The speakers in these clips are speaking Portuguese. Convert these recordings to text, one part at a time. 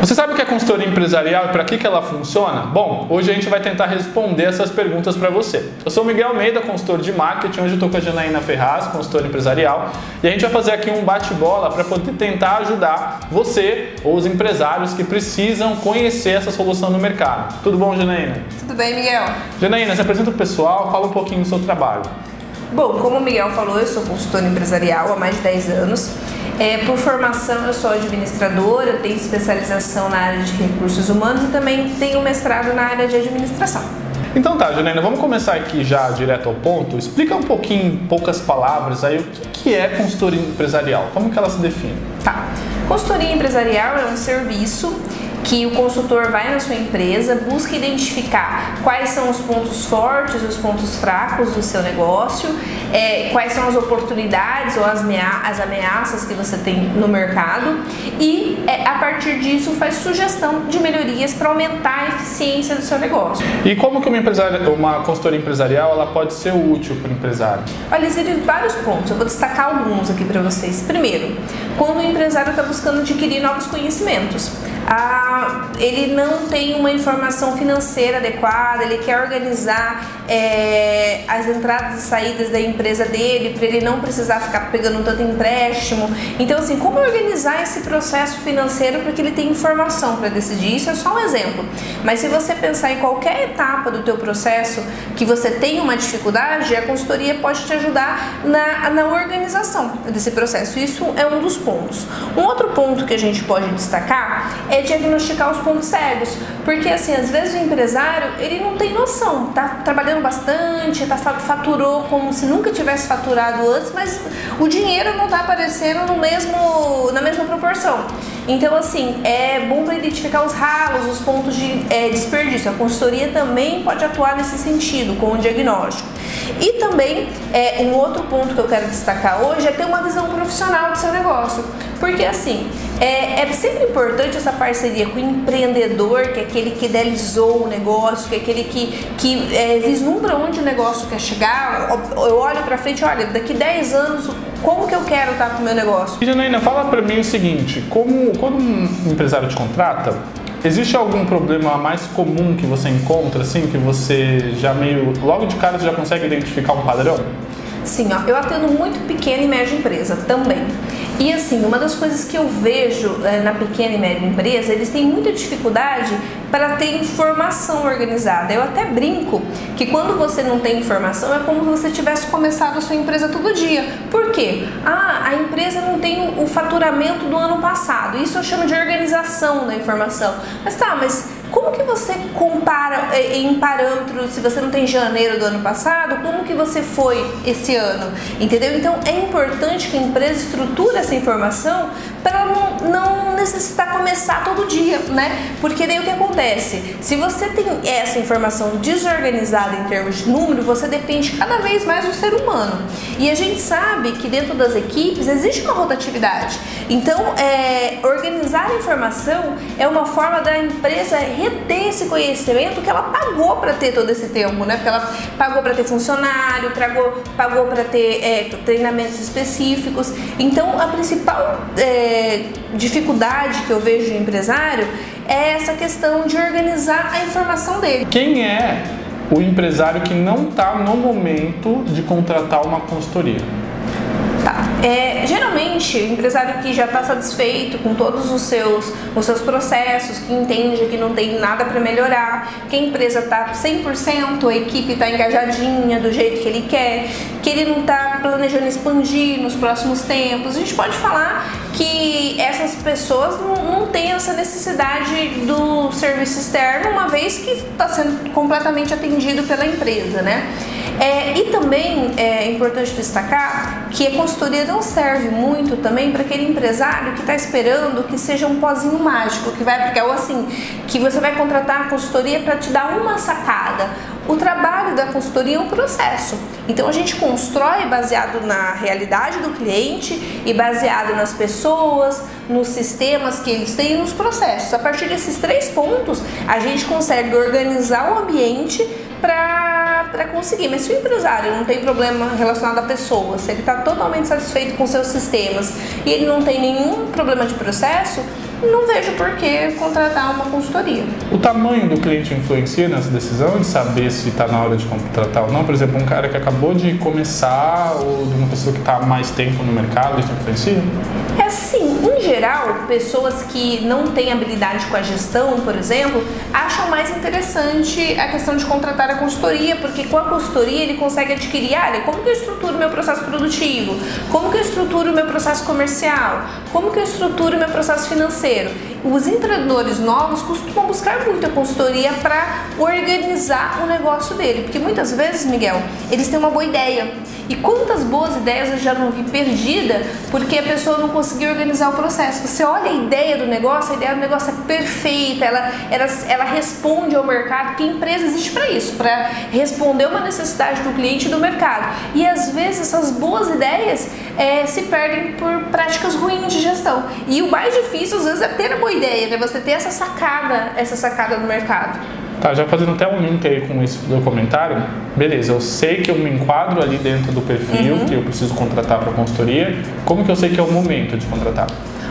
Você sabe o que é consultoria empresarial e para que, que ela funciona? Bom, hoje a gente vai tentar responder essas perguntas para você. Eu sou Miguel Almeida, consultor de marketing, hoje eu estou com a Janaína Ferraz, consultora empresarial, e a gente vai fazer aqui um bate-bola para poder tentar ajudar você ou os empresários que precisam conhecer essa solução no mercado. Tudo bom, Janaína? Tudo bem, Miguel? Janaína, se apresenta o pessoal, fala um pouquinho do seu trabalho. Bom, como o Miguel falou, eu sou consultora empresarial há mais de 10 anos. É, por formação, eu sou administradora, tenho especialização na área de recursos humanos e também tenho mestrado na área de administração. Então tá, Janaína, vamos começar aqui já direto ao ponto. Explica um pouquinho, em poucas palavras, aí o que é consultoria empresarial, como que ela se define? Tá. Consultoria empresarial é um serviço que o consultor vai na sua empresa, busca identificar quais são os pontos fortes os pontos fracos do seu negócio, é, quais são as oportunidades ou as, as ameaças que você tem no mercado e é, a partir disso faz sugestão de melhorias para aumentar a eficiência do seu negócio. E como que uma, empresária, uma consultoria empresarial ela pode ser útil para o empresário? Olha, existem vários pontos, eu vou destacar alguns aqui para vocês. Primeiro, quando o empresário está buscando adquirir novos conhecimentos ah, ele não tem uma informação financeira adequada, ele quer organizar é, as entradas e saídas da empresa dele para ele não precisar ficar pegando tanto empréstimo. Então, assim, como organizar esse processo financeiro para que ele tenha informação para decidir? Isso é só um exemplo. Mas se você pensar em qualquer etapa do teu processo que você tem uma dificuldade, a consultoria pode te ajudar na, na organização desse processo. Isso é um dos pontos. Um outro ponto que a gente pode destacar é é diagnosticar os pontos cegos, porque assim, às vezes o empresário, ele não tem noção, tá trabalhando bastante, tá faturou como se nunca tivesse faturado antes, mas o dinheiro não tá aparecendo no mesmo na mesma proporção. Então, assim, é bom para identificar os ralos, os pontos de é, desperdício. A consultoria também pode atuar nesse sentido, com o diagnóstico. E também, é, um outro ponto que eu quero destacar hoje é ter uma visão profissional do seu negócio. Porque, assim, é, é sempre importante essa parceria com o empreendedor, que é aquele que idealizou o negócio, que é aquele que, que é, vislumbra onde o negócio quer chegar. Eu olho para frente, olha, daqui 10 anos, como que eu quero estar com o meu negócio? E Janaína, fala para mim o seguinte, como quando um empresário te contrata, Existe algum problema mais comum que você encontra, assim, que você já meio. logo de cara você já consegue identificar um padrão? Sim, ó, eu atendo muito pequena e média empresa também. E assim, uma das coisas que eu vejo é, na pequena e média empresa, eles têm muita dificuldade para ter informação organizada. Eu até brinco que quando você não tem informação é como se você tivesse começado a sua empresa todo dia. Por quê? Ah, a empresa não tem o faturamento do ano passado. Isso eu chamo de organização da informação. Mas tá, mas como que você compara eh, em parâmetros, se você não tem janeiro do ano passado, como que você foi esse ano? Entendeu? Então é importante que a empresa estruture essa informação para não, não necessitar começar todo dia, né? Porque daí o que acontece? Se você tem essa informação desorganizada em termos de número, você depende cada vez mais do ser humano. E a gente sabe que dentro das equipes existe uma rotatividade. Então, é, organizar a informação é uma forma da empresa reter esse conhecimento que ela pagou para ter todo esse tempo, né? Porque ela pagou para ter funcionário, pagou, pagou para ter é, treinamentos específicos. Então, a principal é, dificuldade que eu vejo no empresário é essa questão de organizar a informação dele. Quem é o empresário que não está no momento de contratar uma consultoria? É, geralmente, o empresário que já está satisfeito com todos os seus, os seus processos, que entende que não tem nada para melhorar, que a empresa está 100%, a equipe está engajadinha do jeito que ele quer, que ele não está planejando expandir nos próximos tempos, a gente pode falar que essas pessoas não, não têm essa necessidade do serviço externo, uma vez que está sendo completamente atendido pela empresa, né? É, e também é importante destacar que a consultoria não serve muito também para aquele empresário que está esperando que seja um pozinho mágico, que vai porque ou assim, que você vai contratar a consultoria para te dar uma sacada. O trabalho da consultoria é um processo. Então a gente constrói baseado na realidade do cliente e baseado nas pessoas, nos sistemas que eles têm e nos processos. A partir desses três pontos, a gente consegue organizar o ambiente para conseguir. Mas se o empresário não tem problema relacionado a pessoas, se ele está totalmente satisfeito com seus sistemas e ele não tem nenhum problema de processo, não vejo por que contratar uma consultoria. O tamanho do cliente influencia nessa decisão de saber se está na hora de contratar ou não? Por exemplo, um cara que acabou de começar ou de uma pessoa que está há mais tempo no mercado, isso influencia? É assim, em geral, pessoas que não têm habilidade com a gestão, por exemplo, acham mais interessante a questão de contratar a consultoria, porque com a consultoria ele consegue adquirir, olha, como que eu estruturo meu processo produtivo? Como que eu estruturo meu processo comercial? Como que eu estruturo meu processo financeiro? financeiro. Os empreendedores novos costumam buscar muito a consultoria para organizar o negócio dele, porque muitas vezes, Miguel, eles têm uma boa ideia. E quantas boas ideias eu já não vi perdida porque a pessoa não conseguiu organizar o processo. Você olha a ideia do negócio, a ideia do negócio é perfeita, ela, ela, ela responde ao mercado, que empresa existe para isso, para responder uma necessidade do cliente e do mercado. E às vezes essas boas ideias é, se perdem por práticas ruins de gestão. E o mais difícil às vezes é ter a boa ideia, né? Você ter essa sacada, essa sacada no mercado. Tá, já fazendo até um link aí com esse documentário, beleza, eu sei que eu me enquadro ali dentro do perfil uhum. que eu preciso contratar para consultoria. Como que eu sei que é o momento de contratar?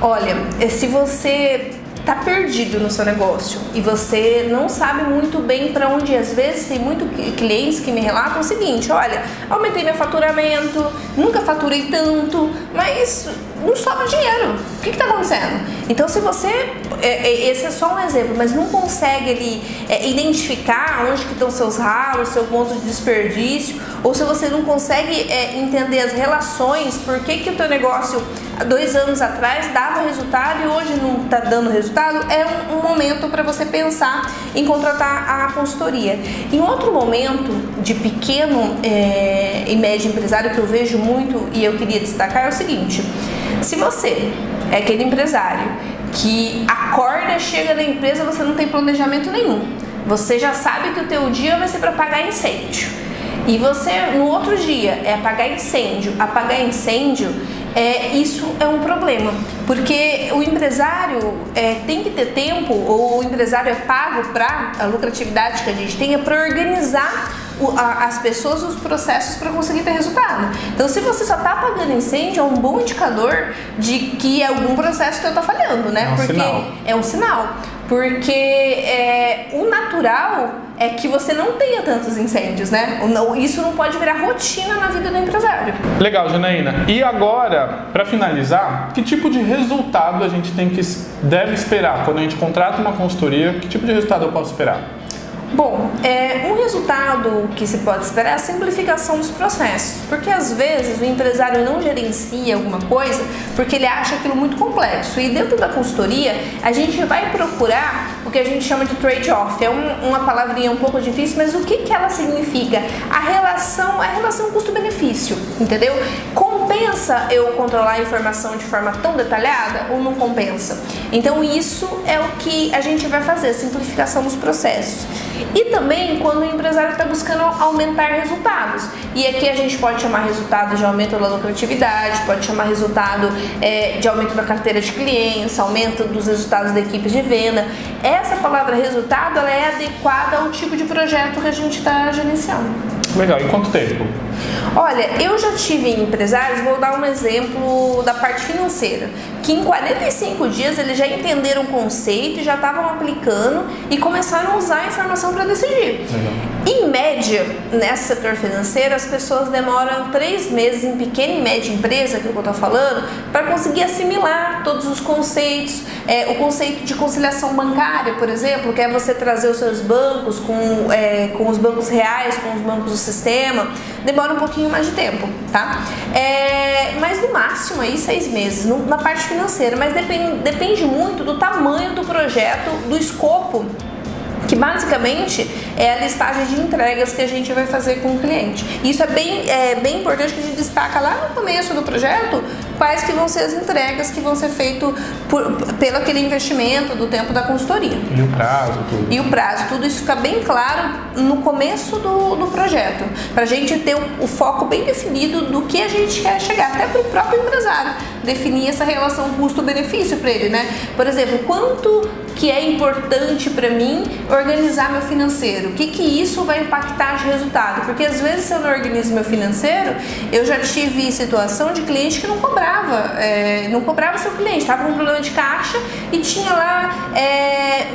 Olha, é, se você tá perdido no seu negócio e você não sabe muito bem para onde ir. Às vezes tem muito clientes que me relatam o seguinte: olha, aumentei meu faturamento, nunca faturei tanto, mas não sobra dinheiro. O que está acontecendo? Então, se você, é, é, esse é só um exemplo, mas não consegue ali, é, identificar onde que estão seus ralos, seu ponto de desperdício, ou se você não consegue é, entender as relações, por que, que o teu negócio dois anos atrás dava resultado e hoje não está dando resultado, é um, um momento para você pensar em contratar a consultoria. Em outro momento de pequeno é, e médio empresário que eu vejo muito e eu queria destacar é o seguinte: se você é aquele empresário que acorda, chega na empresa, você não tem planejamento nenhum. Você já sabe que o teu dia vai ser para apagar incêndio. E você no outro dia é apagar incêndio. Apagar incêndio, é, isso é um problema, porque o empresário é, tem que ter tempo, ou o empresário é pago para a lucratividade que a gente tenha para organizar as pessoas os processos para conseguir ter resultado. Então, se você só está apagando incêndio, é um bom indicador de que algum processo teu está falhando, né? É um Porque sinal. é um sinal. Porque é, o natural é que você não tenha tantos incêndios, né? Isso não pode virar rotina na vida do empresário. Legal, Janaína. E agora, para finalizar, que tipo de resultado a gente tem que deve esperar quando a gente contrata uma consultoria? Que tipo de resultado eu posso esperar? Bom, é, um resultado que se pode esperar é a simplificação dos processos, porque às vezes o empresário não gerencia alguma coisa porque ele acha aquilo muito complexo. E dentro da consultoria, a gente vai procurar o que a gente chama de trade-off. É um, uma palavrinha um pouco difícil, mas o que, que ela significa? A relação, a relação custo-benefício, entendeu? Compensa eu controlar a informação de forma tão detalhada ou não compensa? Então isso é o que a gente vai fazer, simplificação dos processos. E também quando o empresário está buscando aumentar resultados. E aqui a gente pode chamar resultado de aumento da lucratividade, pode chamar resultado é, de aumento da carteira de clientes, aumento dos resultados da equipe de venda. Essa palavra resultado ela é adequada ao tipo de projeto que a gente está gerenciando. Legal, em quanto tempo? Olha, eu já tive empresários, vou dar um exemplo da parte financeira, que em 45 dias eles já entenderam o conceito e já estavam aplicando e começaram a usar a informação para decidir. Legal. Em média, nesse setor financeiro, as pessoas demoram três meses em pequena e média empresa, que é eu estou falando, para conseguir assimilar todos os conceitos. É, o conceito de conciliação bancária, por exemplo, que é você trazer os seus bancos com, é, com os bancos reais, com os bancos do sistema, demora um pouquinho mais de tempo, tá? É, mas no máximo aí seis meses no, na parte financeira, mas depende, depende muito do tamanho do projeto, do escopo que basicamente é a listagem de entregas que a gente vai fazer com o cliente. Isso é bem, é, bem importante que a gente destaca lá no começo do projeto quais que vão ser as entregas que vão ser feitas pelo aquele investimento do tempo da consultoria. E o prazo, tudo. E o prazo, tudo isso fica bem claro no começo do, do projeto, para a gente ter o, o, foco bem definido do que a gente quer chegar, até para o próprio empresário definir essa relação custo-benefício para ele, né? Por exemplo, quanto que é importante para mim organizar meu financeiro? O que que isso vai impactar de resultado? Porque às vezes se eu não organizo meu financeiro, eu já tive situação de cliente que não cobrava cobrava, é, não cobrava seu cliente, estava com um problema de caixa e tinha lá é,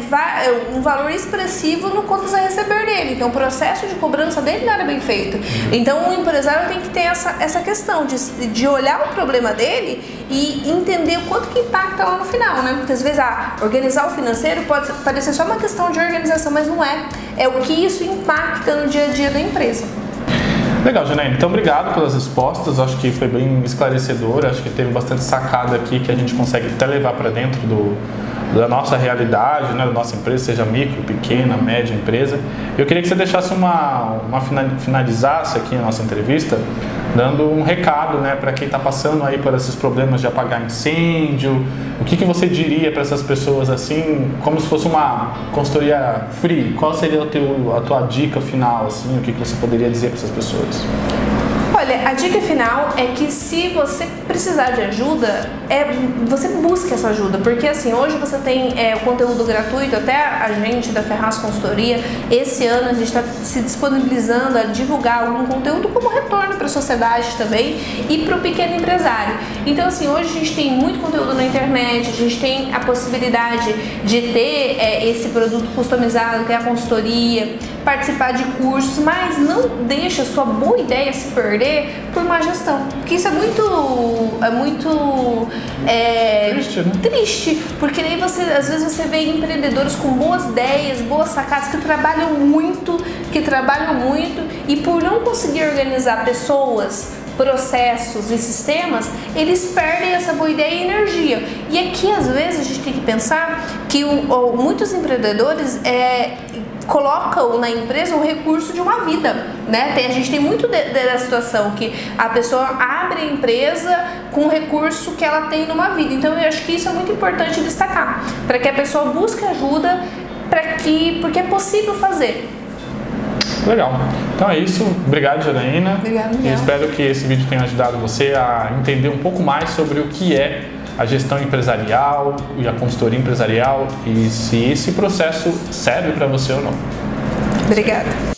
um valor expressivo no contas a receber dele. Então o processo de cobrança dele não era bem feito. Então o empresário tem que ter essa, essa questão de, de olhar o problema dele e entender o quanto que impacta lá no final, né? Porque às vezes ah, organizar o financeiro pode parecer só uma questão de organização, mas não é. É o que isso impacta no dia a dia da empresa. Legal, Janaína. Então, obrigado pelas respostas. Acho que foi bem esclarecedor. Acho que teve bastante sacada aqui que a gente consegue até levar para dentro do, da nossa realidade, né, da nossa empresa, seja micro, pequena, média empresa. Eu queria que você deixasse uma, uma finalizasse aqui a nossa entrevista, dando um recado, né, para quem está passando aí por esses problemas de apagar incêndio. O que, que você diria para essas pessoas assim, como se fosse uma consultoria free? Qual seria o teu, a tua dica final, assim, o que, que você poderia dizer para essas pessoas? Olha, a dica final é que se você precisar de ajuda, é, você busque essa ajuda, porque assim, hoje você tem é, conteúdo gratuito, até a gente da Ferraz Consultoria, esse ano a gente está se disponibilizando a divulgar algum conteúdo como retorno para a sociedade também e para o pequeno empresário. Então assim, hoje a gente tem muito conteúdo na internet, a gente tem a possibilidade de ter é, esse produto customizado, que é a consultoria, participar de cursos, mas não deixa sua boa ideia se perder por má gestão. Porque isso é muito. É muito. É, triste, né? Triste. Porque aí você, às vezes, você vê empreendedores com boas ideias, boas sacadas, que trabalham muito, que trabalham muito, e por não conseguir organizar pessoas processos e sistemas, eles perdem essa boa ideia e energia. E aqui, às vezes, a gente tem que pensar que o, muitos empreendedores é, colocam na empresa o recurso de uma vida, né? Tem, a gente tem muito de, de, da situação que a pessoa abre a empresa com o recurso que ela tem numa vida. Então eu acho que isso é muito importante destacar, para que a pessoa busque ajuda, para que porque é possível fazer. Legal. Então é isso. Obrigado, Janaína. Obrigado, E espero que esse vídeo tenha ajudado você a entender um pouco mais sobre o que é a gestão empresarial e a consultoria empresarial e se esse processo serve para você ou não. Obrigada.